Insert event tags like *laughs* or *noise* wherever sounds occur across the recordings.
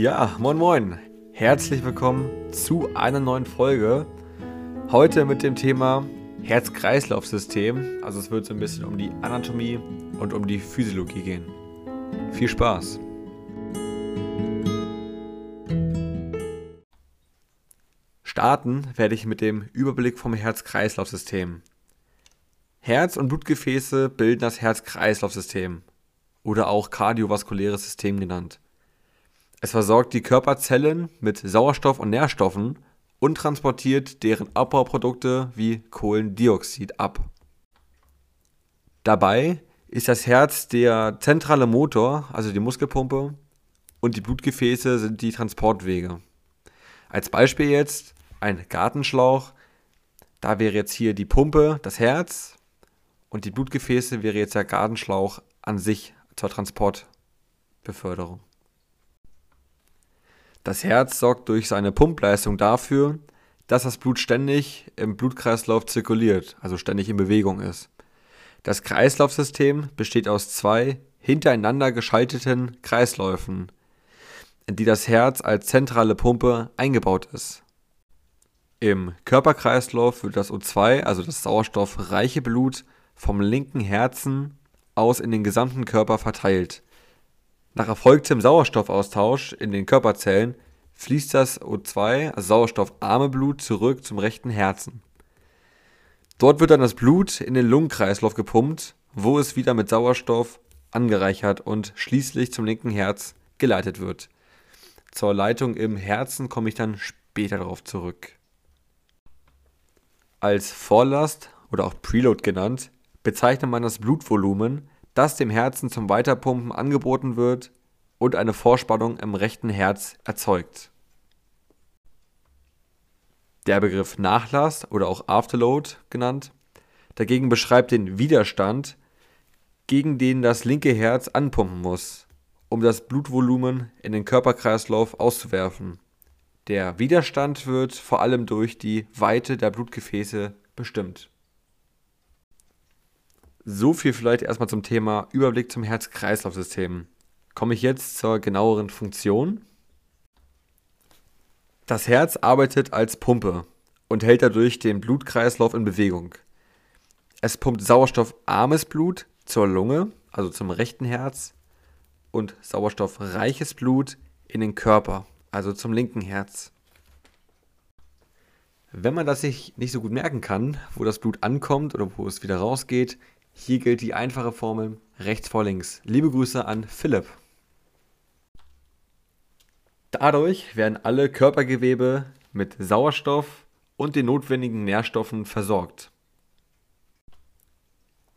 Ja, moin moin. Herzlich willkommen zu einer neuen Folge. Heute mit dem Thema Herz-Kreislauf-System. Also es wird so ein bisschen um die Anatomie und um die Physiologie gehen. Viel Spaß. Starten werde ich mit dem Überblick vom Herz-Kreislauf-System. Herz und Blutgefäße bilden das Herz-Kreislauf-System oder auch kardiovaskuläres System genannt. Es versorgt die Körperzellen mit Sauerstoff und Nährstoffen und transportiert deren Abbauprodukte wie Kohlendioxid ab. Dabei ist das Herz der zentrale Motor, also die Muskelpumpe, und die Blutgefäße sind die Transportwege. Als Beispiel jetzt ein Gartenschlauch, da wäre jetzt hier die Pumpe das Herz und die Blutgefäße wäre jetzt der Gartenschlauch an sich zur Transportbeförderung. Das Herz sorgt durch seine Pumpleistung dafür, dass das Blut ständig im Blutkreislauf zirkuliert, also ständig in Bewegung ist. Das Kreislaufsystem besteht aus zwei hintereinander geschalteten Kreisläufen, in die das Herz als zentrale Pumpe eingebaut ist. Im Körperkreislauf wird das O2, also das sauerstoffreiche Blut, vom linken Herzen aus in den gesamten Körper verteilt. Nach erfolgtem Sauerstoffaustausch in den Körperzellen fließt das O2, also sauerstoffarme Blut, zurück zum rechten Herzen. Dort wird dann das Blut in den Lungenkreislauf gepumpt, wo es wieder mit Sauerstoff angereichert und schließlich zum linken Herz geleitet wird. Zur Leitung im Herzen komme ich dann später darauf zurück. Als Vorlast oder auch Preload genannt, bezeichnet man das Blutvolumen, das dem Herzen zum Weiterpumpen angeboten wird und eine Vorspannung im rechten Herz erzeugt. Der Begriff Nachlass oder auch Afterload genannt, dagegen beschreibt den Widerstand, gegen den das linke Herz anpumpen muss, um das Blutvolumen in den Körperkreislauf auszuwerfen. Der Widerstand wird vor allem durch die Weite der Blutgefäße bestimmt. So viel vielleicht erstmal zum Thema Überblick zum Herz-Kreislauf-System. Komme ich jetzt zur genaueren Funktion. Das Herz arbeitet als Pumpe und hält dadurch den Blutkreislauf in Bewegung. Es pumpt sauerstoffarmes Blut zur Lunge, also zum rechten Herz, und sauerstoffreiches Blut in den Körper, also zum linken Herz. Wenn man das sich nicht so gut merken kann, wo das Blut ankommt oder wo es wieder rausgeht, hier gilt die einfache Formel rechts vor links. Liebe Grüße an Philipp. Dadurch werden alle Körpergewebe mit Sauerstoff und den notwendigen Nährstoffen versorgt.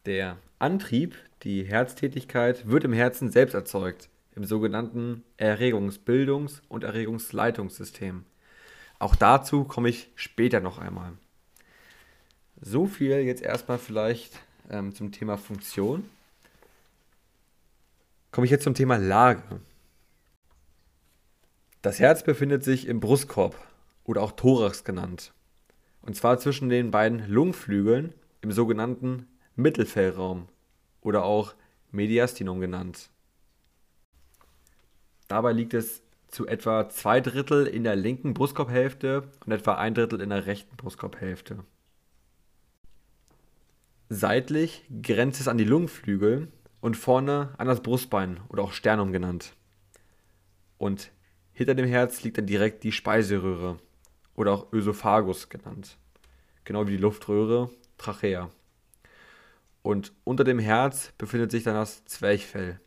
Der Antrieb, die Herztätigkeit, wird im Herzen selbst erzeugt, im sogenannten Erregungsbildungs- und Erregungsleitungssystem. Auch dazu komme ich später noch einmal. So viel jetzt erstmal vielleicht ähm, zum Thema Funktion. Komme ich jetzt zum Thema Lage. Das Herz befindet sich im Brustkorb oder auch Thorax genannt. Und zwar zwischen den beiden Lungenflügeln im sogenannten Mittelfellraum oder auch Mediastinum genannt. Dabei liegt es zu etwa zwei Drittel in der linken Brustkorbhälfte und etwa ein Drittel in der rechten Brustkorbhälfte. Seitlich grenzt es an die Lungenflügel und vorne an das Brustbein oder auch Sternum genannt. Und hinter dem Herz liegt dann direkt die Speiseröhre oder auch Ösophagus genannt. Genau wie die Luftröhre, Trachea. Und unter dem Herz befindet sich dann das Zwerchfell.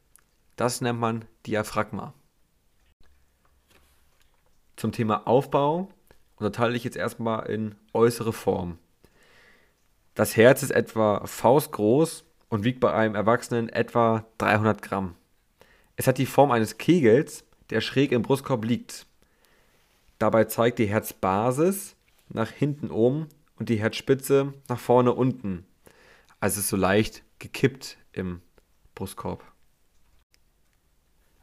Das nennt man Diaphragma. Zum Thema Aufbau unterteile ich jetzt erstmal in äußere Form. Das Herz ist etwa faustgroß und wiegt bei einem Erwachsenen etwa 300 Gramm. Es hat die Form eines Kegels, der schräg im Brustkorb liegt. Dabei zeigt die Herzbasis nach hinten oben und die Herzspitze nach vorne unten. Also ist so leicht gekippt im Brustkorb.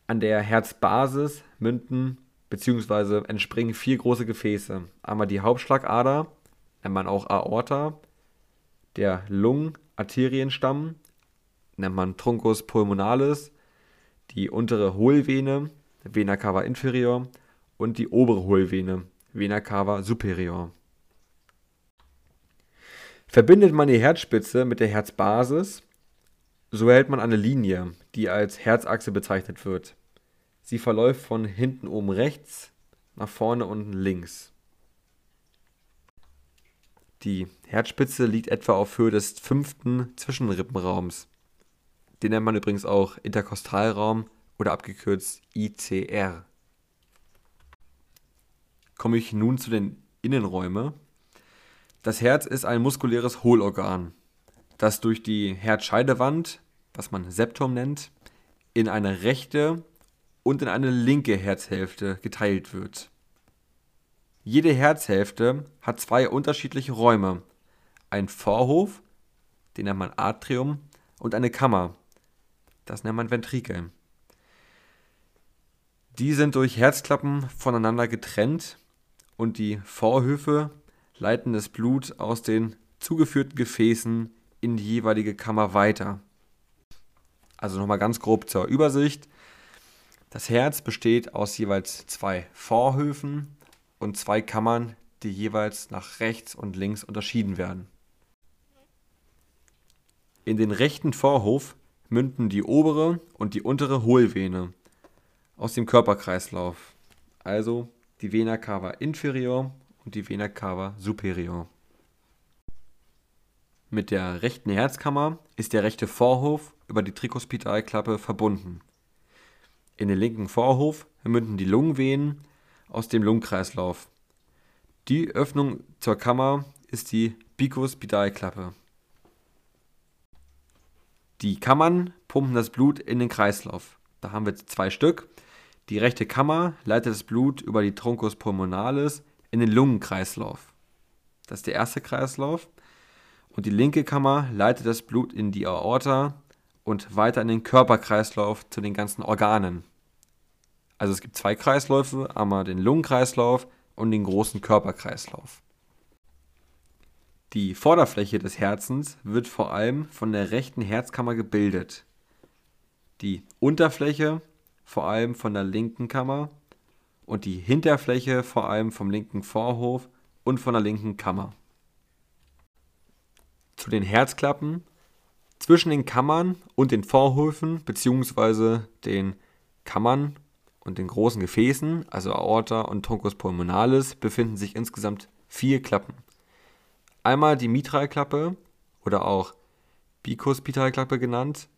An der Herzbasis münden bzw. entspringen vier große Gefäße. Einmal die Hauptschlagader, nennt man auch Aorta, der Lungenarterienstamm nennt man Truncus pulmonalis, die untere Hohlvene Vena cava inferior und die obere Hohlvene, Vena cava superior. Verbindet man die Herzspitze mit der Herzbasis, so erhält man eine Linie, die als Herzachse bezeichnet wird. Sie verläuft von hinten oben rechts nach vorne unten links. Die Herzspitze liegt etwa auf Höhe des fünften Zwischenrippenraums. Den nennt man übrigens auch Interkostalraum oder abgekürzt ICR. Komme ich nun zu den Innenräumen. Das Herz ist ein muskuläres Hohlorgan, das durch die Herzscheidewand, was man Septum nennt, in eine rechte und in eine linke Herzhälfte geteilt wird. Jede Herzhälfte hat zwei unterschiedliche Räume, ein Vorhof, den nennt man Atrium, und eine Kammer, das nennt man Ventrikel. Die sind durch Herzklappen voneinander getrennt und die Vorhöfe leiten das Blut aus den zugeführten Gefäßen in die jeweilige Kammer weiter. Also nochmal ganz grob zur Übersicht. Das Herz besteht aus jeweils zwei Vorhöfen und zwei Kammern, die jeweils nach rechts und links unterschieden werden. In den rechten Vorhof münden die obere und die untere Hohlvene aus dem Körperkreislauf, also die Vena cava inferior und die Vena cava superior. Mit der rechten Herzkammer ist der rechte Vorhof über die Trikospidalklappe verbunden. In den linken Vorhof münden die Lungenvenen aus dem Lungenkreislauf. Die Öffnung zur Kammer ist die Bikuspidalklappe. Die Kammern pumpen das Blut in den Kreislauf. Da haben wir zwei Stück. Die rechte Kammer leitet das Blut über die Truncus pulmonalis in den Lungenkreislauf. Das ist der erste Kreislauf. Und die linke Kammer leitet das Blut in die Aorta und weiter in den Körperkreislauf zu den ganzen Organen. Also es gibt zwei Kreisläufe, einmal den Lungenkreislauf und den großen Körperkreislauf. Die Vorderfläche des Herzens wird vor allem von der rechten Herzkammer gebildet. Die Unterfläche vor allem von der linken Kammer und die Hinterfläche vor allem vom linken Vorhof und von der linken Kammer. Zu den Herzklappen. Zwischen den Kammern und den Vorhöfen bzw. den Kammern und den großen Gefäßen, also Aorta und Truncus pulmonalis, befinden sich insgesamt vier Klappen. Einmal die Mitralklappe oder auch Bikuspitalklappe genannt,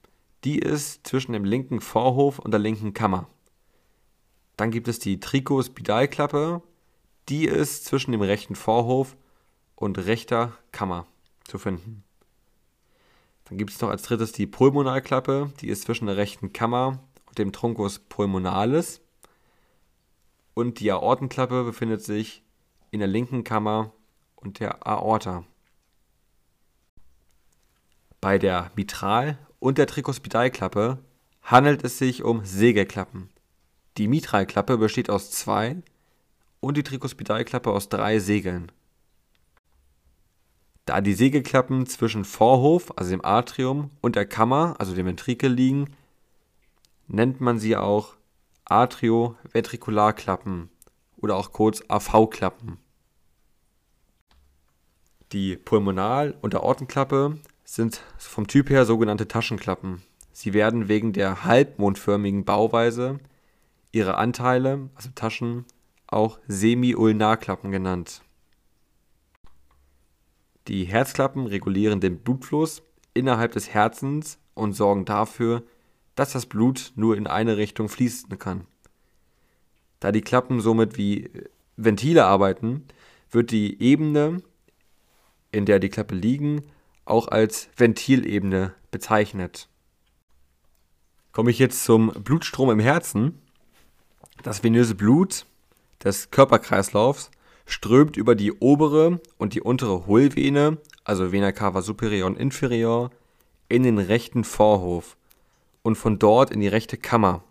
die ist zwischen dem linken Vorhof und der linken Kammer. Dann gibt es die Tricuspidalklappe, die ist zwischen dem rechten Vorhof und rechter Kammer zu finden. Dann gibt es noch als drittes die Pulmonalklappe, die ist zwischen der rechten Kammer dem Truncus pulmonalis und die Aortenklappe befindet sich in der linken Kammer und der Aorta. Bei der Mitral- und der Trikospidalklappe handelt es sich um Segelklappen. Die Mitralklappe besteht aus zwei und die Trikospidalklappe aus drei Segeln. Da die Segelklappen zwischen Vorhof, also dem Atrium, und der Kammer, also dem Ventrikel liegen, nennt man sie auch Atrioventrikularklappen oder auch kurz AV-Klappen. Die Pulmonal- und Aortenklappe sind vom Typ her sogenannte Taschenklappen. Sie werden wegen der halbmondförmigen Bauweise ihrer Anteile, also Taschen, auch Semi-Ulnarklappen genannt. Die Herzklappen regulieren den Blutfluss innerhalb des Herzens und sorgen dafür, dass das Blut nur in eine Richtung fließen kann. Da die Klappen somit wie Ventile arbeiten, wird die Ebene, in der die Klappe liegen, auch als Ventilebene bezeichnet. Komme ich jetzt zum Blutstrom im Herzen. Das venöse Blut des Körperkreislaufs strömt über die obere und die untere Hohlvene, also Vena cava superior und inferior, in den rechten Vorhof und von dort in die rechte Kammer.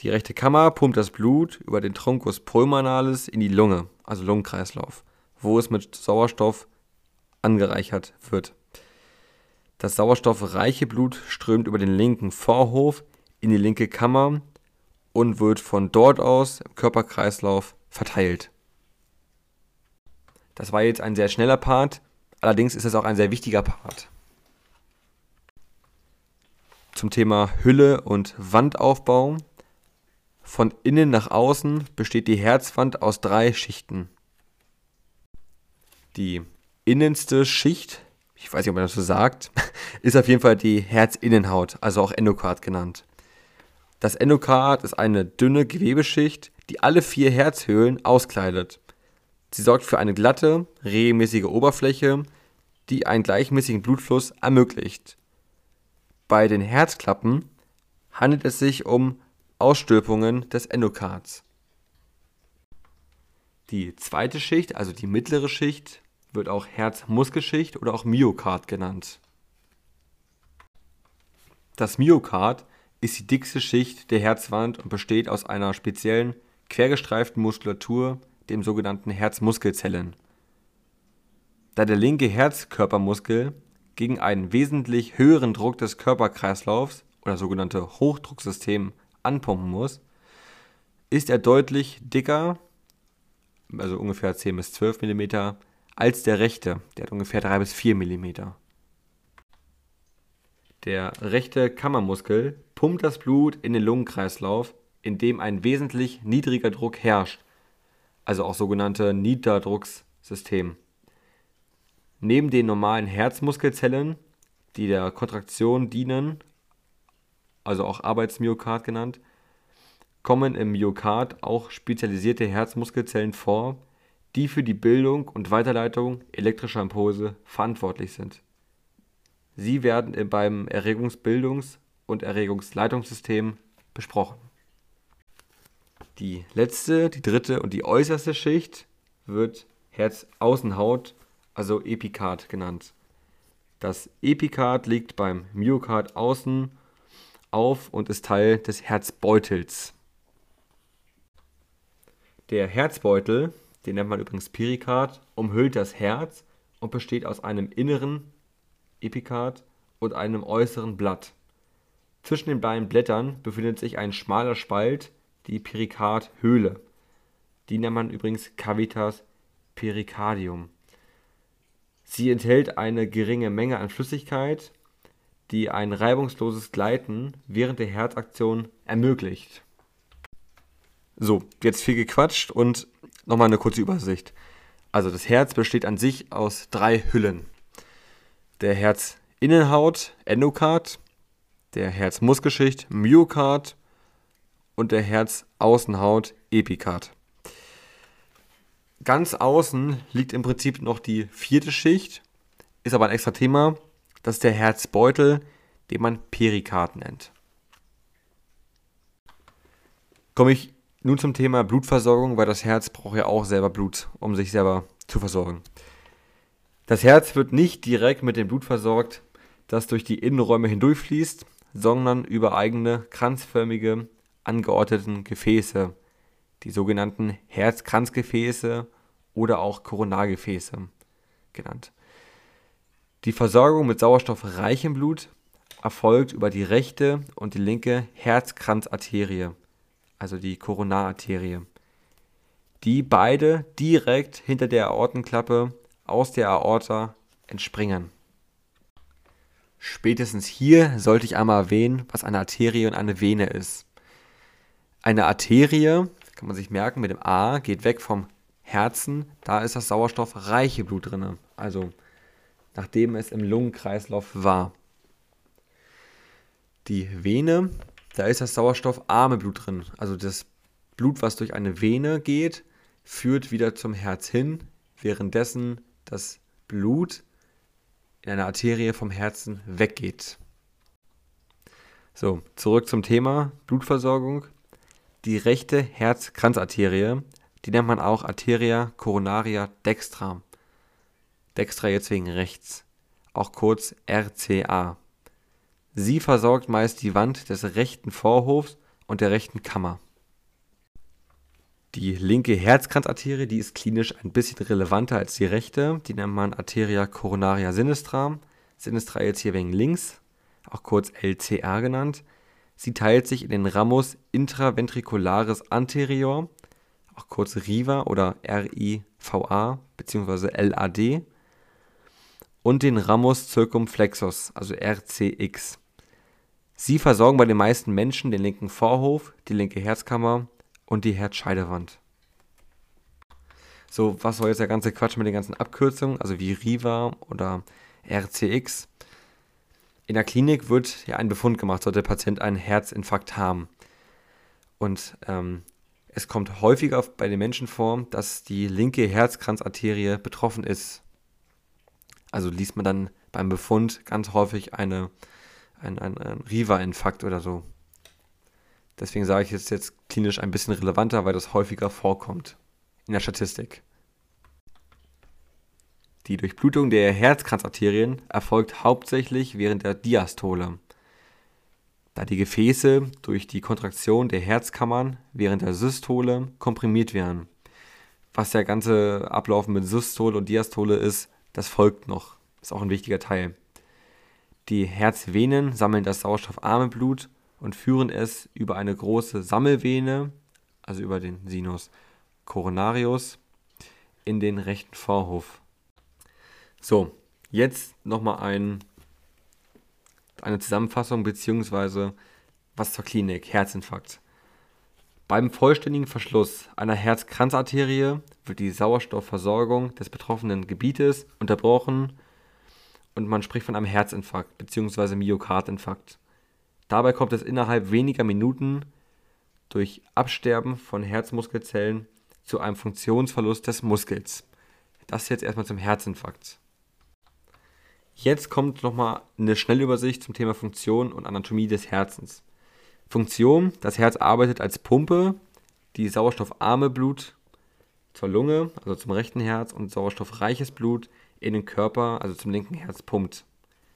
Die rechte Kammer pumpt das Blut über den Truncus pulmonalis in die Lunge, also Lungenkreislauf, wo es mit Sauerstoff angereichert wird. Das sauerstoffreiche Blut strömt über den linken Vorhof in die linke Kammer und wird von dort aus im Körperkreislauf verteilt. Das war jetzt ein sehr schneller Part, allerdings ist es auch ein sehr wichtiger Part. Zum Thema Hülle und Wandaufbau. Von innen nach außen besteht die Herzwand aus drei Schichten. Die innenste Schicht, ich weiß nicht, ob man das so sagt, *laughs* ist auf jeden Fall die Herzinnenhaut, also auch Endokard genannt. Das Endokard ist eine dünne Gewebeschicht, die alle vier Herzhöhlen auskleidet. Sie sorgt für eine glatte, regelmäßige Oberfläche, die einen gleichmäßigen Blutfluss ermöglicht. Bei den Herzklappen handelt es sich um Ausstülpungen des Endokards. Die zweite Schicht, also die mittlere Schicht, wird auch Herzmuskelschicht oder auch Myokard genannt. Das Myokard ist die dickste Schicht der Herzwand und besteht aus einer speziellen quergestreiften Muskulatur, dem sogenannten Herzmuskelzellen. Da der linke Herzkörpermuskel gegen einen wesentlich höheren Druck des Körperkreislaufs oder sogenannte Hochdrucksystem anpumpen muss, ist er deutlich dicker, also ungefähr 10 bis 12 mm, als der rechte, der hat ungefähr 3 bis 4 mm. Der rechte Kammermuskel pumpt das Blut in den Lungenkreislauf, in dem ein wesentlich niedriger Druck herrscht, also auch sogenannte Niederdrucksystem. Neben den normalen Herzmuskelzellen, die der Kontraktion dienen, also auch Arbeitsmyokard genannt, kommen im Myokard auch spezialisierte Herzmuskelzellen vor, die für die Bildung und Weiterleitung elektrischer Impulse verantwortlich sind. Sie werden beim Erregungsbildungs- und Erregungsleitungssystem besprochen. Die letzte, die dritte und die äußerste Schicht wird Herzaußenhaut, also Epikard genannt. Das Epikard liegt beim Myokard außen auf und ist Teil des Herzbeutels. Der Herzbeutel den nennt man übrigens Perikard, umhüllt das Herz und besteht aus einem inneren Epikard und einem äußeren Blatt. Zwischen den beiden Blättern befindet sich ein schmaler Spalt, die Perikardhöhle. Die nennt man übrigens Cavitas pericardium. Sie enthält eine geringe Menge an Flüssigkeit, die ein reibungsloses Gleiten während der Herzaktion ermöglicht. So, jetzt viel gequatscht und nochmal eine kurze Übersicht. Also das Herz besteht an sich aus drei Hüllen. Der Herzinnenhaut, Endokard, der Herzmuskelschicht, Myokard und der Herzaußenhaut, Epikard. Ganz außen liegt im Prinzip noch die vierte Schicht, ist aber ein extra Thema. Das ist der Herzbeutel, den man Perikard nennt. Komme ich nun zum Thema Blutversorgung, weil das Herz braucht ja auch selber Blut, um sich selber zu versorgen. Das Herz wird nicht direkt mit dem Blut versorgt, das durch die Innenräume hindurchfließt, sondern über eigene kranzförmige angeordneten Gefäße, die sogenannten Herzkranzgefäße oder auch Koronargefäße genannt. Die Versorgung mit sauerstoffreichem Blut erfolgt über die rechte und die linke Herzkranzarterie also die Koronararterie, die beide direkt hinter der Aortenklappe aus der Aorta entspringen. Spätestens hier sollte ich einmal erwähnen, was eine Arterie und eine Vene ist. Eine Arterie, kann man sich merken, mit dem A geht weg vom Herzen, da ist das sauerstoffreiche Blut drin, also nachdem es im Lungenkreislauf war. Die Vene da ist das sauerstoffarme Blut drin. Also das Blut, was durch eine Vene geht, führt wieder zum Herz hin, währenddessen das Blut in einer Arterie vom Herzen weggeht. So, zurück zum Thema Blutversorgung. Die rechte Herzkranzarterie, die nennt man auch Arteria coronaria dextra. Dextra jetzt wegen rechts, auch kurz RCA. Sie versorgt meist die Wand des rechten Vorhofs und der rechten Kammer. Die linke Herzkranzarterie, die ist klinisch ein bisschen relevanter als die rechte. Die nennt man Arteria coronaria sinistra. Sinistra jetzt hier wegen links, auch kurz LCR genannt. Sie teilt sich in den Ramus intraventricularis anterior, auch kurz RIVA oder RIVA bzw. LAD, und den Ramus circumflexus, also RCX. Sie versorgen bei den meisten Menschen den linken Vorhof, die linke Herzkammer und die Herzscheidewand. So, was soll jetzt der ganze Quatsch mit den ganzen Abkürzungen, also wie RIVA oder RCX? In der Klinik wird ja ein Befund gemacht, sollte der Patient einen Herzinfarkt haben. Und ähm, es kommt häufiger bei den Menschen vor, dass die linke Herzkranzarterie betroffen ist. Also liest man dann beim Befund ganz häufig eine, ein, ein, ein Riva-Infarkt oder so. Deswegen sage ich es jetzt klinisch ein bisschen relevanter, weil das häufiger vorkommt in der Statistik. Die Durchblutung der Herzkranzarterien erfolgt hauptsächlich während der Diastole, da die Gefäße durch die Kontraktion der Herzkammern während der Systole komprimiert werden. Was der ganze Ablauf mit Systole und Diastole ist, das folgt noch. Ist auch ein wichtiger Teil. Die Herzvenen sammeln das sauerstoffarme Blut und führen es über eine große Sammelvene, also über den Sinus coronarius, in den rechten Vorhof. So, jetzt nochmal ein, eine Zusammenfassung beziehungsweise was zur Klinik, Herzinfarkt. Beim vollständigen Verschluss einer Herzkranzarterie wird die Sauerstoffversorgung des betroffenen Gebietes unterbrochen und man spricht von einem Herzinfarkt bzw. Myokardinfarkt. Dabei kommt es innerhalb weniger Minuten durch Absterben von Herzmuskelzellen zu einem Funktionsverlust des Muskels. Das jetzt erstmal zum Herzinfarkt. Jetzt kommt nochmal eine Schnellübersicht zum Thema Funktion und Anatomie des Herzens. Funktion, das Herz arbeitet als Pumpe, die sauerstoffarme Blut zur Lunge, also zum rechten Herz, und sauerstoffreiches Blut in den Körper, also zum linken Herz, pumpt.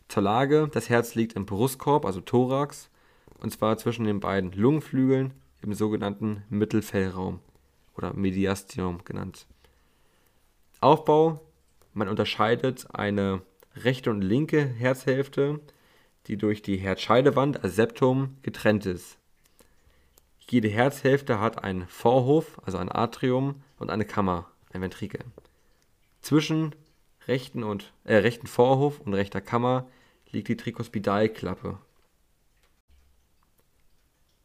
Zur Lage, das Herz liegt im Brustkorb, also Thorax, und zwar zwischen den beiden Lungenflügeln im sogenannten Mittelfellraum oder Mediastinum genannt. Aufbau, man unterscheidet eine rechte und linke Herzhälfte, die durch die Herzscheidewand als Septum getrennt ist. Jede Herzhälfte hat einen Vorhof, also ein Atrium, und eine Kammer, ein Ventrikel. Zwischen rechten, und, äh, rechten Vorhof und rechter Kammer liegt die Trikospidalklappe.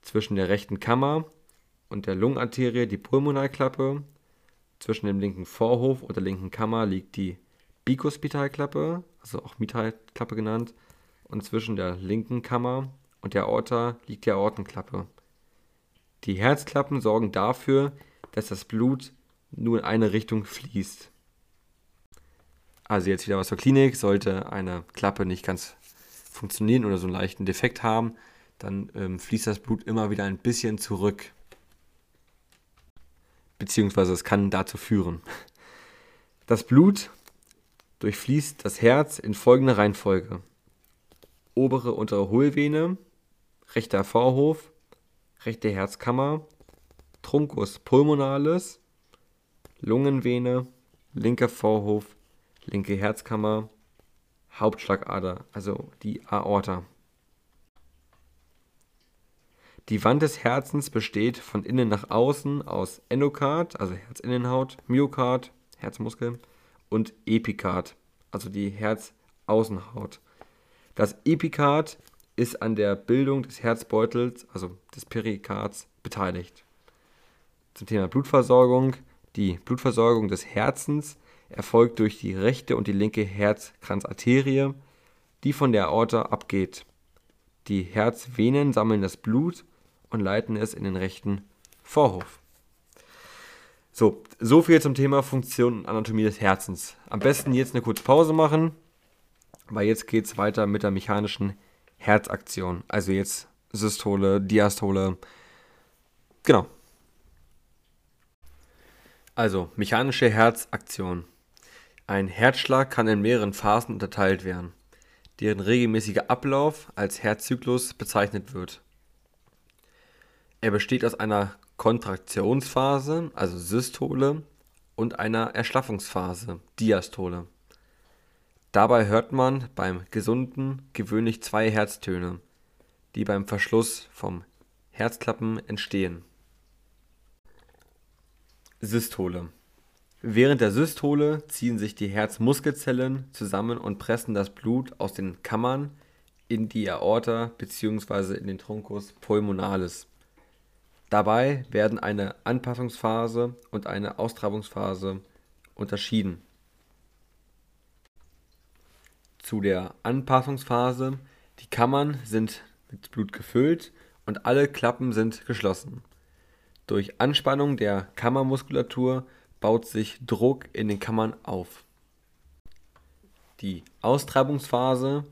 Zwischen der rechten Kammer und der Lungenarterie die Pulmonalklappe. Zwischen dem linken Vorhof und der linken Kammer liegt die Bikuspitalklappe, also auch Mitralklappe genannt, und zwischen der linken Kammer und der Aorta liegt die Aortenklappe. Die Herzklappen sorgen dafür, dass das Blut nur in eine Richtung fließt. Also jetzt wieder was zur Klinik. Sollte eine Klappe nicht ganz funktionieren oder so einen leichten Defekt haben, dann ähm, fließt das Blut immer wieder ein bisschen zurück. Beziehungsweise es kann dazu führen. Das Blut durchfließt das Herz in folgender Reihenfolge. Obere untere Hohlvene, rechter Vorhof, rechte Herzkammer, Truncus pulmonalis, Lungenvene, linker Vorhof, linke Herzkammer, Hauptschlagader, also die Aorta. Die Wand des Herzens besteht von innen nach außen aus Endokard, also Herzinnenhaut, Myokard, Herzmuskel und Epikard, also die Herzaußenhaut. Das Epikard ist an der Bildung des Herzbeutels, also des Perikards, beteiligt. Zum Thema Blutversorgung. Die Blutversorgung des Herzens erfolgt durch die rechte und die linke Herzkranzarterie, die von der Aorta abgeht. Die Herzvenen sammeln das Blut und leiten es in den rechten Vorhof. So, so viel zum Thema Funktion und Anatomie des Herzens. Am besten jetzt eine kurze Pause machen, weil jetzt geht es weiter mit der mechanischen Herzaktion. Also jetzt Systole, Diastole. Genau. Also, mechanische Herzaktion. Ein Herzschlag kann in mehreren Phasen unterteilt werden, deren regelmäßiger Ablauf als Herzzyklus bezeichnet wird. Er besteht aus einer Kontraktionsphase, also Systole, und einer Erschlaffungsphase, Diastole. Dabei hört man beim Gesunden gewöhnlich zwei Herztöne. die beim Verschluss vom Herzklappen entstehen. Systole. Während der Systole ziehen sich die Herzmuskelzellen zusammen und pressen das Blut aus den Kammern in die Aorta bzw. in den Truncus pulmonalis. Dabei werden eine Anpassungsphase und eine Austragungsphase unterschieden. Zu der Anpassungsphase. Die Kammern sind mit Blut gefüllt und alle Klappen sind geschlossen. Durch Anspannung der Kammermuskulatur baut sich Druck in den Kammern auf. Die Austreibungsphase,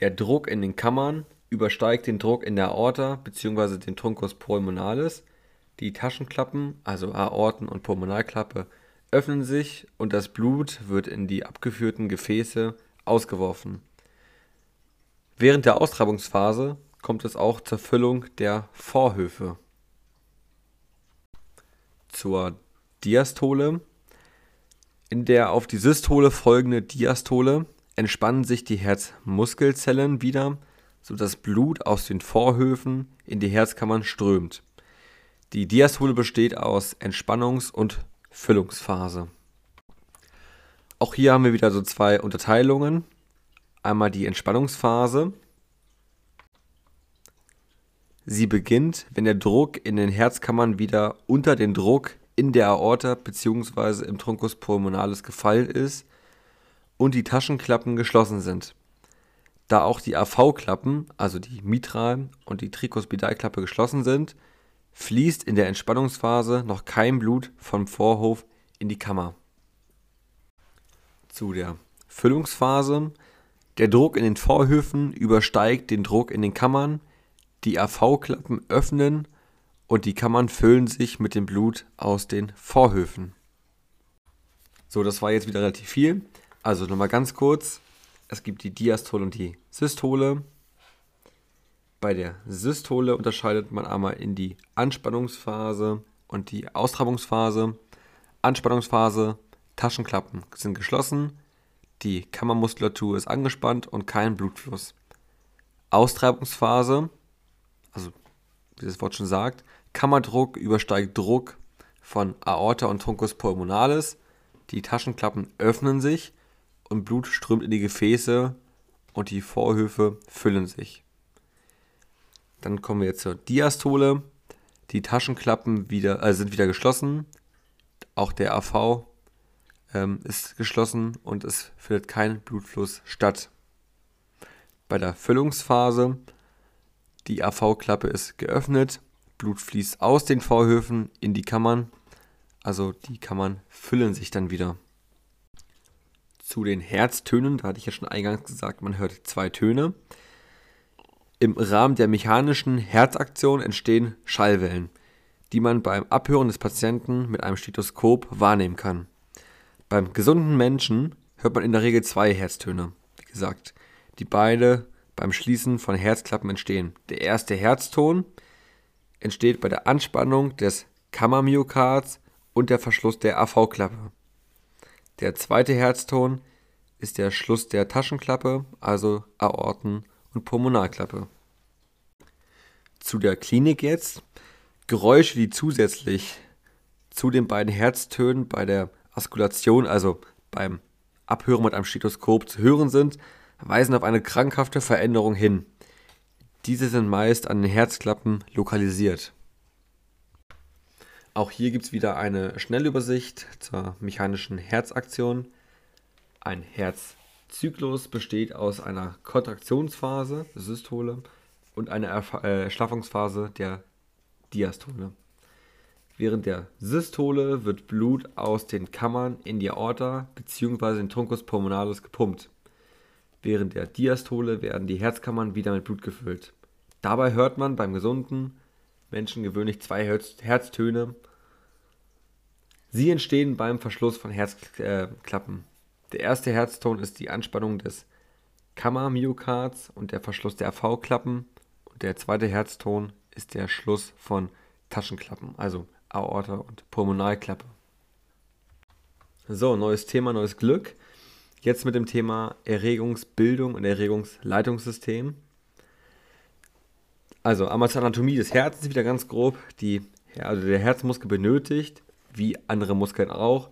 der Druck in den Kammern übersteigt den Druck in der Aorta bzw. den Truncus pulmonalis. Die Taschenklappen, also Aorten- und Pulmonalklappe, öffnen sich und das Blut wird in die abgeführten Gefäße ausgeworfen. Während der Austreibungsphase kommt es auch zur Füllung der Vorhöfe. Zur Diastole. In der auf die Systole folgende Diastole entspannen sich die Herzmuskelzellen wieder, sodass Blut aus den Vorhöfen in die Herzkammern strömt. Die Diastole besteht aus Entspannungs- und Füllungsphase. Auch hier haben wir wieder so zwei Unterteilungen. Einmal die Entspannungsphase. Sie beginnt, wenn der Druck in den Herzkammern wieder unter den Druck in der Aorta bzw. im Truncus pulmonalis gefallen ist und die Taschenklappen geschlossen sind. Da auch die AV-Klappen, also die Mitral- und die Tricuspidalklappe geschlossen sind, fließt in der Entspannungsphase noch kein Blut vom Vorhof in die Kammer. Zu der Füllungsphase. Der Druck in den Vorhöfen übersteigt den Druck in den Kammern, die AV-Klappen öffnen und die Kammern füllen sich mit dem Blut aus den Vorhöfen. So, das war jetzt wieder relativ viel. Also nochmal ganz kurz. Es gibt die Diastole und die Systole. Bei der Systole unterscheidet man einmal in die Anspannungsphase und die Austreibungsphase. Anspannungsphase, Taschenklappen sind geschlossen, die Kammermuskulatur ist angespannt und kein Blutfluss. Austreibungsphase, also wie das Wort schon sagt, Kammerdruck übersteigt Druck von Aorta und Truncus pulmonalis. Die Taschenklappen öffnen sich und Blut strömt in die Gefäße und die Vorhöfe füllen sich. Dann kommen wir zur Diastole. Die Taschenklappen wieder, äh, sind wieder geschlossen. Auch der AV ähm, ist geschlossen und es findet kein Blutfluss statt. Bei der Füllungsphase, die AV-Klappe ist geöffnet, Blut fließt aus den Vorhöfen in die Kammern, also die Kammern füllen sich dann wieder. Zu den Herztönen, da hatte ich ja schon eingangs gesagt, man hört zwei Töne. Im Rahmen der mechanischen Herzaktion entstehen Schallwellen, die man beim Abhören des Patienten mit einem Stethoskop wahrnehmen kann. Beim gesunden Menschen hört man in der Regel zwei Herztöne, wie gesagt, die beide beim Schließen von Herzklappen entstehen. Der erste Herzton entsteht bei der Anspannung des Kammermyokards und der Verschluss der AV-Klappe. Der zweite Herzton ist der Schluss der Taschenklappe, also Aorten- und Pulmonalklappe. Zu der Klinik jetzt. Geräusche, die zusätzlich zu den beiden Herztönen bei der Askulation, also beim Abhören mit einem Stethoskop zu hören sind, weisen auf eine krankhafte Veränderung hin. Diese sind meist an den Herzklappen lokalisiert. Auch hier gibt es wieder eine Schnellübersicht zur mechanischen Herzaktion. Ein Herzzyklus besteht aus einer Kontraktionsphase, Systole, und einer Erschlaffungsphase der Diastole. Während der Systole wird Blut aus den Kammern in die Aorta bzw. den Truncus pulmonalis gepumpt. Während der Diastole werden die Herzkammern wieder mit Blut gefüllt. Dabei hört man beim gesunden Menschen gewöhnlich zwei Herztöne. Sie entstehen beim Verschluss von Herzklappen. Der erste Herzton ist die Anspannung des Kammermyokards und der Verschluss der AV-Klappen. Und der zweite Herzton ist der Schluss von Taschenklappen, also Aorta und Pulmonalklappe. So, neues Thema, neues Glück. Jetzt mit dem Thema Erregungsbildung und Erregungsleitungssystem. Also einmal Anatomie des Herzens wieder ganz grob. Die, also der Herzmuskel benötigt, wie andere Muskeln auch,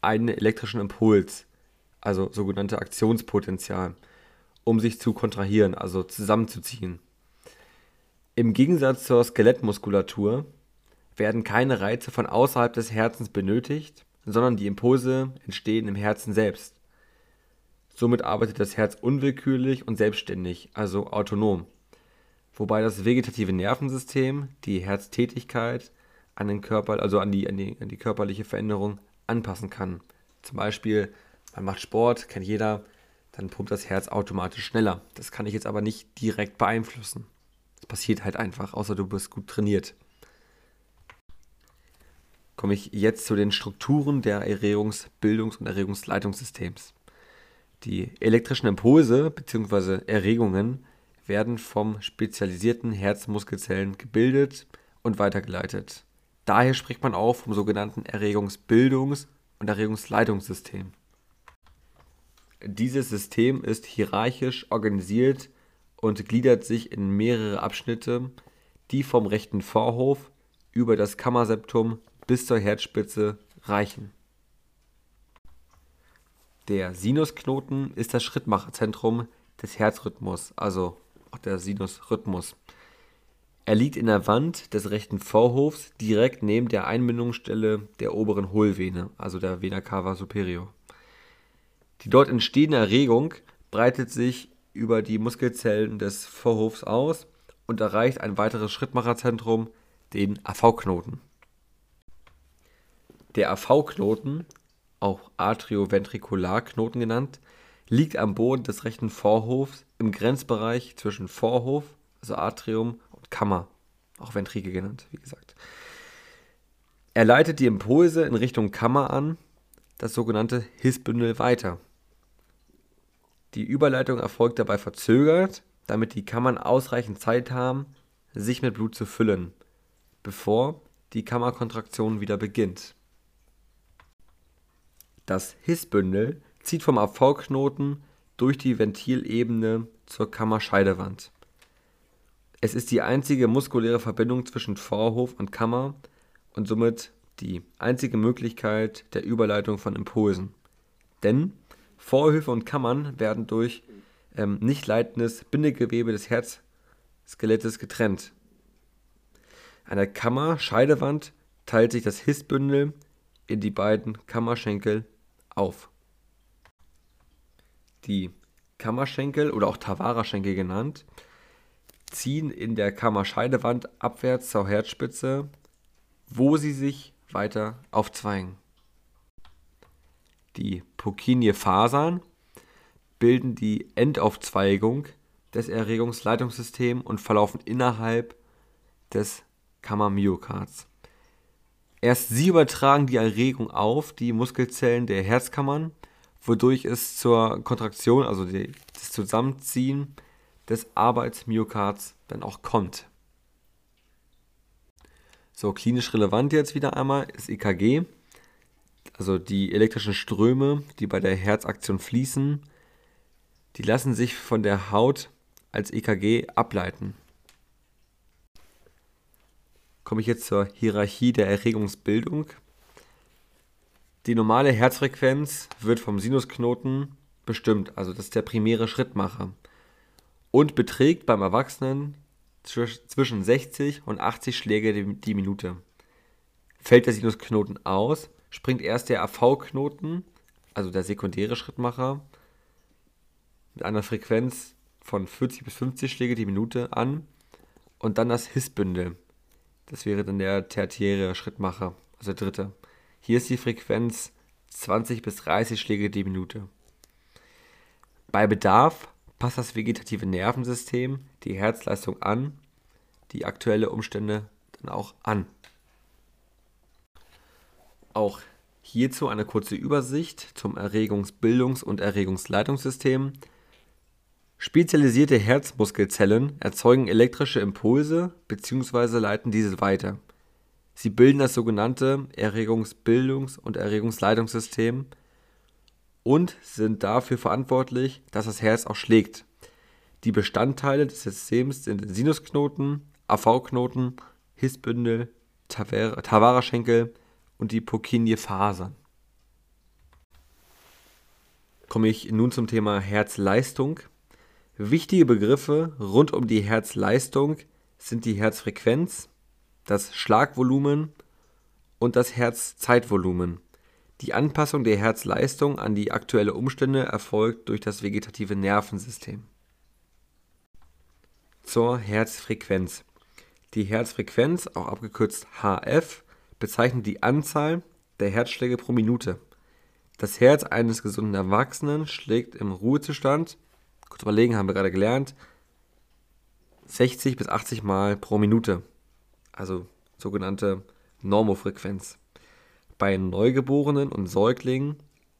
einen elektrischen Impuls, also sogenannte Aktionspotenzial, um sich zu kontrahieren, also zusammenzuziehen. Im Gegensatz zur Skelettmuskulatur werden keine Reize von außerhalb des Herzens benötigt, sondern die Impulse entstehen im Herzen selbst. Somit arbeitet das Herz unwillkürlich und selbstständig, also autonom, wobei das vegetative Nervensystem die Herztätigkeit an den Körper, also an die, an die, an die körperliche Veränderung anpassen kann. Zum Beispiel, man macht Sport, kennt jeder, dann pumpt das Herz automatisch schneller. Das kann ich jetzt aber nicht direkt beeinflussen. Das passiert halt einfach, außer du bist gut trainiert komme ich jetzt zu den Strukturen der Erregungs-, Bildungs- und Erregungsleitungssystems. Die elektrischen Impulse bzw. Erregungen werden vom spezialisierten Herzmuskelzellen gebildet und weitergeleitet. Daher spricht man auch vom sogenannten Erregungsbildungs- und Erregungsleitungssystem. Dieses System ist hierarchisch organisiert und gliedert sich in mehrere Abschnitte, die vom rechten Vorhof über das Kammerseptum bis zur Herzspitze reichen. Der Sinusknoten ist das Schrittmacherzentrum des Herzrhythmus, also auch der Sinusrhythmus. Er liegt in der Wand des rechten Vorhofs direkt neben der Einbindungsstelle der oberen Hohlvene, also der Vena cava superior. Die dort entstehende Erregung breitet sich über die Muskelzellen des Vorhofs aus und erreicht ein weiteres Schrittmacherzentrum, den AV-Knoten. Der AV-Knoten, auch Atrioventrikularknoten genannt, liegt am Boden des rechten Vorhofs im Grenzbereich zwischen Vorhof, also Atrium, und Kammer, auch Ventrikel genannt, wie gesagt. Er leitet die Impulse in Richtung Kammer an, das sogenannte Hissbündel weiter. Die Überleitung erfolgt dabei verzögert, damit die Kammern ausreichend Zeit haben, sich mit Blut zu füllen, bevor die Kammerkontraktion wieder beginnt. Das Hissbündel zieht vom AV-Knoten durch die Ventilebene zur Kammerscheidewand. Es ist die einzige muskuläre Verbindung zwischen Vorhof und Kammer und somit die einzige Möglichkeit der Überleitung von Impulsen. Denn Vorhöfe und Kammern werden durch ähm, nicht leitendes Bindegewebe des Herzskelettes getrennt. An der Kammerscheidewand teilt sich das Hissbündel in die beiden Kammerschenkel auf. Die Kammerschenkel oder auch Tavara-Schenkel genannt, ziehen in der Kammerscheidewand abwärts zur Herzspitze, wo sie sich weiter aufzweigen. Die Purkinje-Fasern bilden die Endaufzweigung des Erregungsleitungssystems und verlaufen innerhalb des Kammermyokards. Erst sie übertragen die Erregung auf die Muskelzellen der Herzkammern, wodurch es zur Kontraktion, also die, das Zusammenziehen des Arbeitsmyokards dann auch kommt. So, klinisch relevant jetzt wieder einmal ist EKG, also die elektrischen Ströme, die bei der Herzaktion fließen, die lassen sich von der Haut als EKG ableiten komme ich jetzt zur Hierarchie der Erregungsbildung. Die normale Herzfrequenz wird vom Sinusknoten bestimmt, also das ist der primäre Schrittmacher, und beträgt beim Erwachsenen zwischen 60 und 80 Schläge die Minute. Fällt der Sinusknoten aus, springt erst der AV-Knoten, also der sekundäre Schrittmacher, mit einer Frequenz von 40 bis 50 Schläge die Minute an und dann das Hissbündel. Das wäre dann der tertiäre Schrittmacher, also der dritte. Hier ist die Frequenz 20 bis 30 Schläge die Minute. Bei Bedarf passt das vegetative Nervensystem die Herzleistung an, die aktuelle Umstände dann auch an. Auch hierzu eine kurze Übersicht zum Erregungsbildungs- und Erregungsleitungssystem. Spezialisierte Herzmuskelzellen erzeugen elektrische Impulse bzw. leiten diese weiter. Sie bilden das sogenannte Erregungsbildungs und Erregungsleitungssystem und sind dafür verantwortlich, dass das Herz auch schlägt. Die Bestandteile des Systems sind Sinusknoten, AV-Knoten, Hissbündel, Tavara-Schenkel und die Purkinje-Fasern. Komme ich nun zum Thema Herzleistung. Wichtige Begriffe rund um die Herzleistung sind die Herzfrequenz, das Schlagvolumen und das Herzzeitvolumen. Die Anpassung der Herzleistung an die aktuellen Umstände erfolgt durch das vegetative Nervensystem. Zur Herzfrequenz. Die Herzfrequenz, auch abgekürzt HF, bezeichnet die Anzahl der Herzschläge pro Minute. Das Herz eines gesunden Erwachsenen schlägt im Ruhezustand, kurz überlegen, haben wir gerade gelernt, 60 bis 80 Mal pro Minute. Also sogenannte Normofrequenz. Bei Neugeborenen und Säuglingen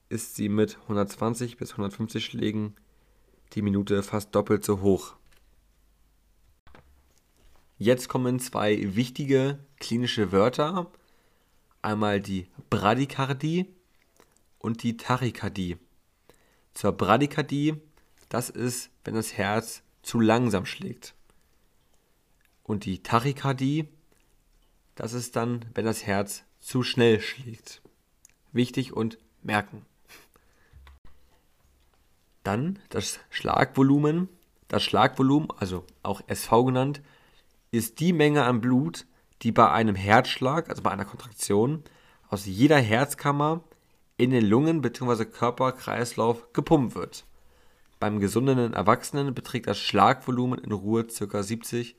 ist sie mit 120 bis 150 Schlägen die Minute fast doppelt so hoch. Jetzt kommen zwei wichtige klinische Wörter. Einmal die Bradykardie und die Tachykardie. Zur Bradykardie, das ist, wenn das Herz zu langsam schlägt. Und die Tachykardie, das ist dann, wenn das Herz zu schnell schlägt. Wichtig und merken. Dann das Schlagvolumen. Das Schlagvolumen, also auch SV genannt, ist die Menge an Blut, die bei einem Herzschlag, also bei einer Kontraktion, aus jeder Herzkammer in den Lungen bzw. Körperkreislauf gepumpt wird. Beim gesunden Erwachsenen beträgt das Schlagvolumen in Ruhe ca. 70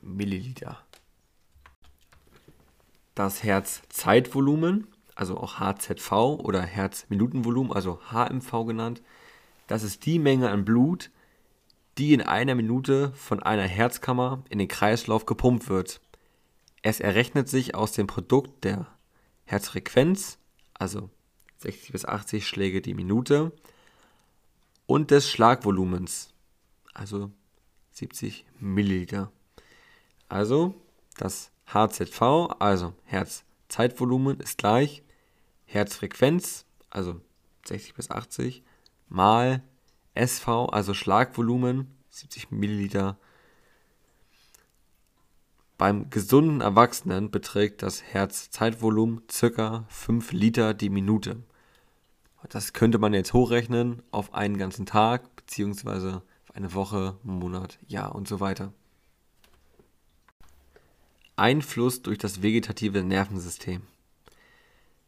Milliliter. Das Herzzeitvolumen, also auch HZV oder Herzminutenvolumen, also HMV genannt, das ist die Menge an Blut, die in einer Minute von einer Herzkammer in den Kreislauf gepumpt wird. Es errechnet sich aus dem Produkt der Herzfrequenz, also 60 bis 80 Schläge die Minute, und des Schlagvolumens, also 70 Milliliter. Also das HZV, also Herzzeitvolumen, ist gleich Herzfrequenz, also 60 bis 80, mal SV, also Schlagvolumen, 70 Milliliter. Beim gesunden Erwachsenen beträgt das Herzzeitvolumen ca. 5 Liter die Minute. Das könnte man jetzt hochrechnen auf einen ganzen Tag, beziehungsweise auf eine Woche, Monat, Jahr und so weiter. Einfluss durch das vegetative Nervensystem.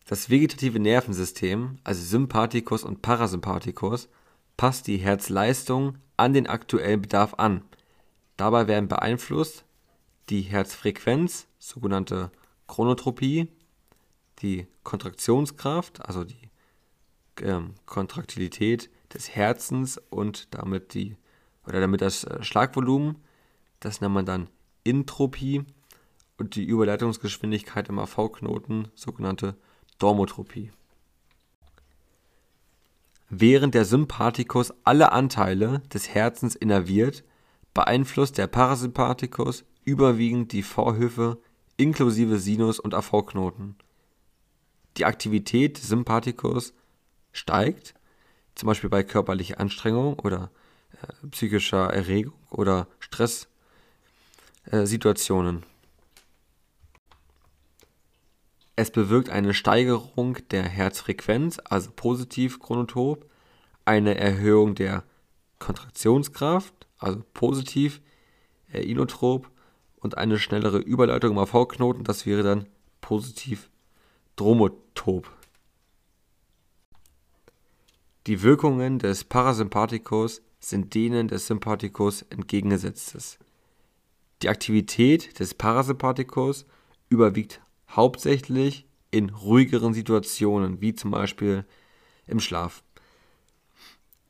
Das vegetative Nervensystem, also Sympathikus und Parasympathikus, passt die Herzleistung an den aktuellen Bedarf an. Dabei werden beeinflusst die Herzfrequenz, sogenannte Chronotropie, die Kontraktionskraft, also die ähm, Kontraktilität des Herzens und damit die oder damit das äh, Schlagvolumen, das nennt man dann Intropie und die Überleitungsgeschwindigkeit im AV-Knoten, sogenannte Dormotropie. Während der Sympathikus alle Anteile des Herzens innerviert, beeinflusst der Parasympathikus überwiegend die Vorhöfe inklusive Sinus- und AV-Knoten. Die Aktivität des Sympathikus steigt, zum Beispiel bei körperlicher Anstrengung oder äh, psychischer Erregung oder Stresssituationen. Äh, es bewirkt eine Steigerung der Herzfrequenz, also positiv chronotop, eine Erhöhung der Kontraktionskraft, also positiv äh, inotrop und eine schnellere Überleitung im AV-Knoten, das wäre dann positiv dromotop. Die Wirkungen des Parasympathikus sind denen des Sympathikus entgegengesetztes. Die Aktivität des Parasympathikus überwiegt hauptsächlich in ruhigeren Situationen, wie zum Beispiel im Schlaf.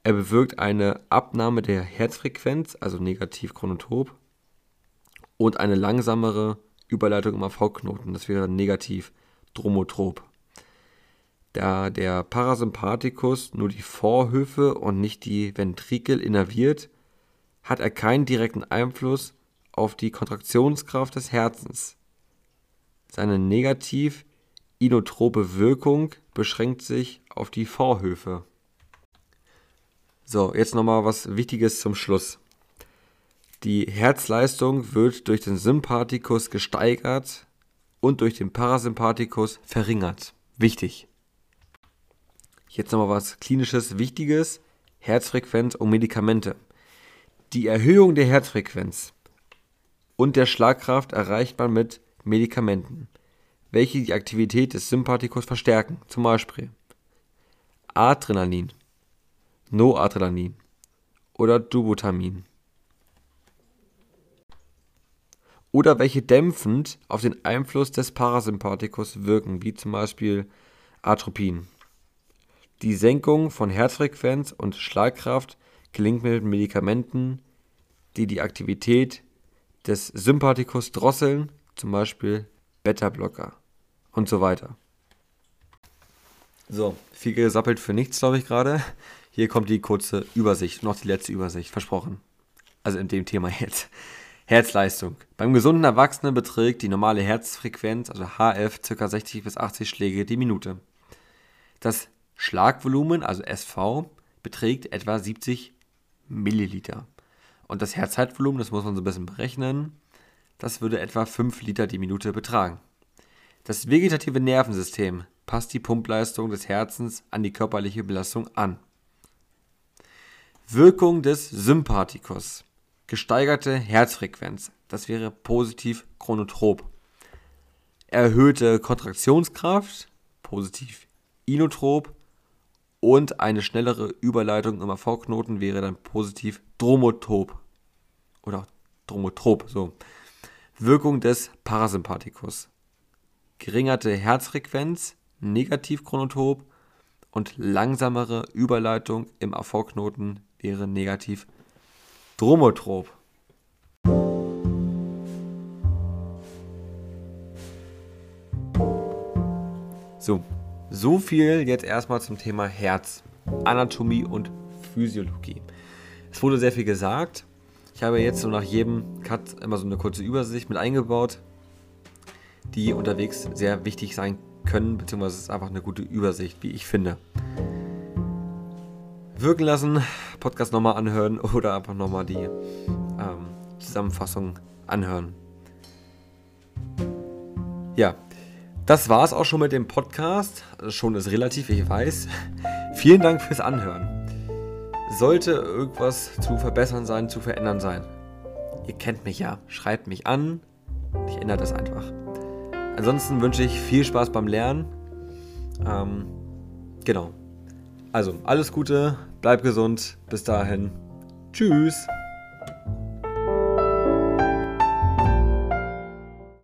Er bewirkt eine Abnahme der Herzfrequenz, also negativ chronotop, und eine langsamere Überleitung im AV-Knoten, das wäre negativ dromotrop. Da der Parasympathikus nur die Vorhöfe und nicht die Ventrikel innerviert, hat er keinen direkten Einfluss auf die Kontraktionskraft des Herzens. Seine negativ inotrope Wirkung beschränkt sich auf die Vorhöfe. So, jetzt nochmal was Wichtiges zum Schluss. Die Herzleistung wird durch den Sympathikus gesteigert und durch den Parasympathikus verringert. Wichtig. Jetzt nochmal was klinisches Wichtiges. Herzfrequenz und Medikamente. Die Erhöhung der Herzfrequenz und der Schlagkraft erreicht man mit Medikamenten, welche die Aktivität des Sympathikus verstärken, zum Beispiel Adrenalin, Noadrenalin oder Dubutamin. Oder welche dämpfend auf den Einfluss des Parasympathikus wirken, wie zum Beispiel Atropin. Die Senkung von Herzfrequenz und Schlagkraft gelingt mit Medikamenten, die die Aktivität des Sympathikus drosseln, zum Beispiel Beta-Blocker und so weiter. So, viel gesappelt für nichts, glaube ich gerade. Hier kommt die kurze Übersicht, noch die letzte Übersicht, versprochen. Also in dem Thema jetzt. Herzleistung. Beim gesunden Erwachsenen beträgt die normale Herzfrequenz, also HF, ca. 60 bis 80 Schläge die Minute. Das Schlagvolumen, also SV, beträgt etwa 70 Milliliter. Und das Herzzeitvolumen, das muss man so ein bisschen berechnen, das würde etwa 5 Liter die Minute betragen. Das vegetative Nervensystem passt die Pumpleistung des Herzens an die körperliche Belastung an. Wirkung des Sympathikus. Gesteigerte Herzfrequenz. Das wäre positiv chronotrop. Erhöhte Kontraktionskraft. Positiv inotrop und eine schnellere Überleitung im AV-Knoten wäre dann positiv Dromotop. Oder Dromotrop, so. Wirkung des Parasympathikus. Geringerte Herzfrequenz, negativ chronotop und langsamere Überleitung im AV-Knoten wäre negativ Dromotrop. So, so viel jetzt erstmal zum Thema Herz, Anatomie und Physiologie. Es wurde sehr viel gesagt. Ich habe jetzt so nach jedem Cut immer so eine kurze Übersicht mit eingebaut, die unterwegs sehr wichtig sein können, beziehungsweise es ist einfach eine gute Übersicht, wie ich finde. Wirken lassen, Podcast nochmal anhören *laughs* oder einfach nochmal die ähm, Zusammenfassung anhören. Ja, das war es auch schon mit dem Podcast. Schon ist relativ, ich weiß. *laughs* Vielen Dank fürs Anhören. Sollte irgendwas zu verbessern sein, zu verändern sein, ihr kennt mich ja, schreibt mich an. Ich ändere das einfach. Ansonsten wünsche ich viel Spaß beim Lernen. Ähm, genau. Also, alles Gute, bleib gesund. Bis dahin. Tschüss.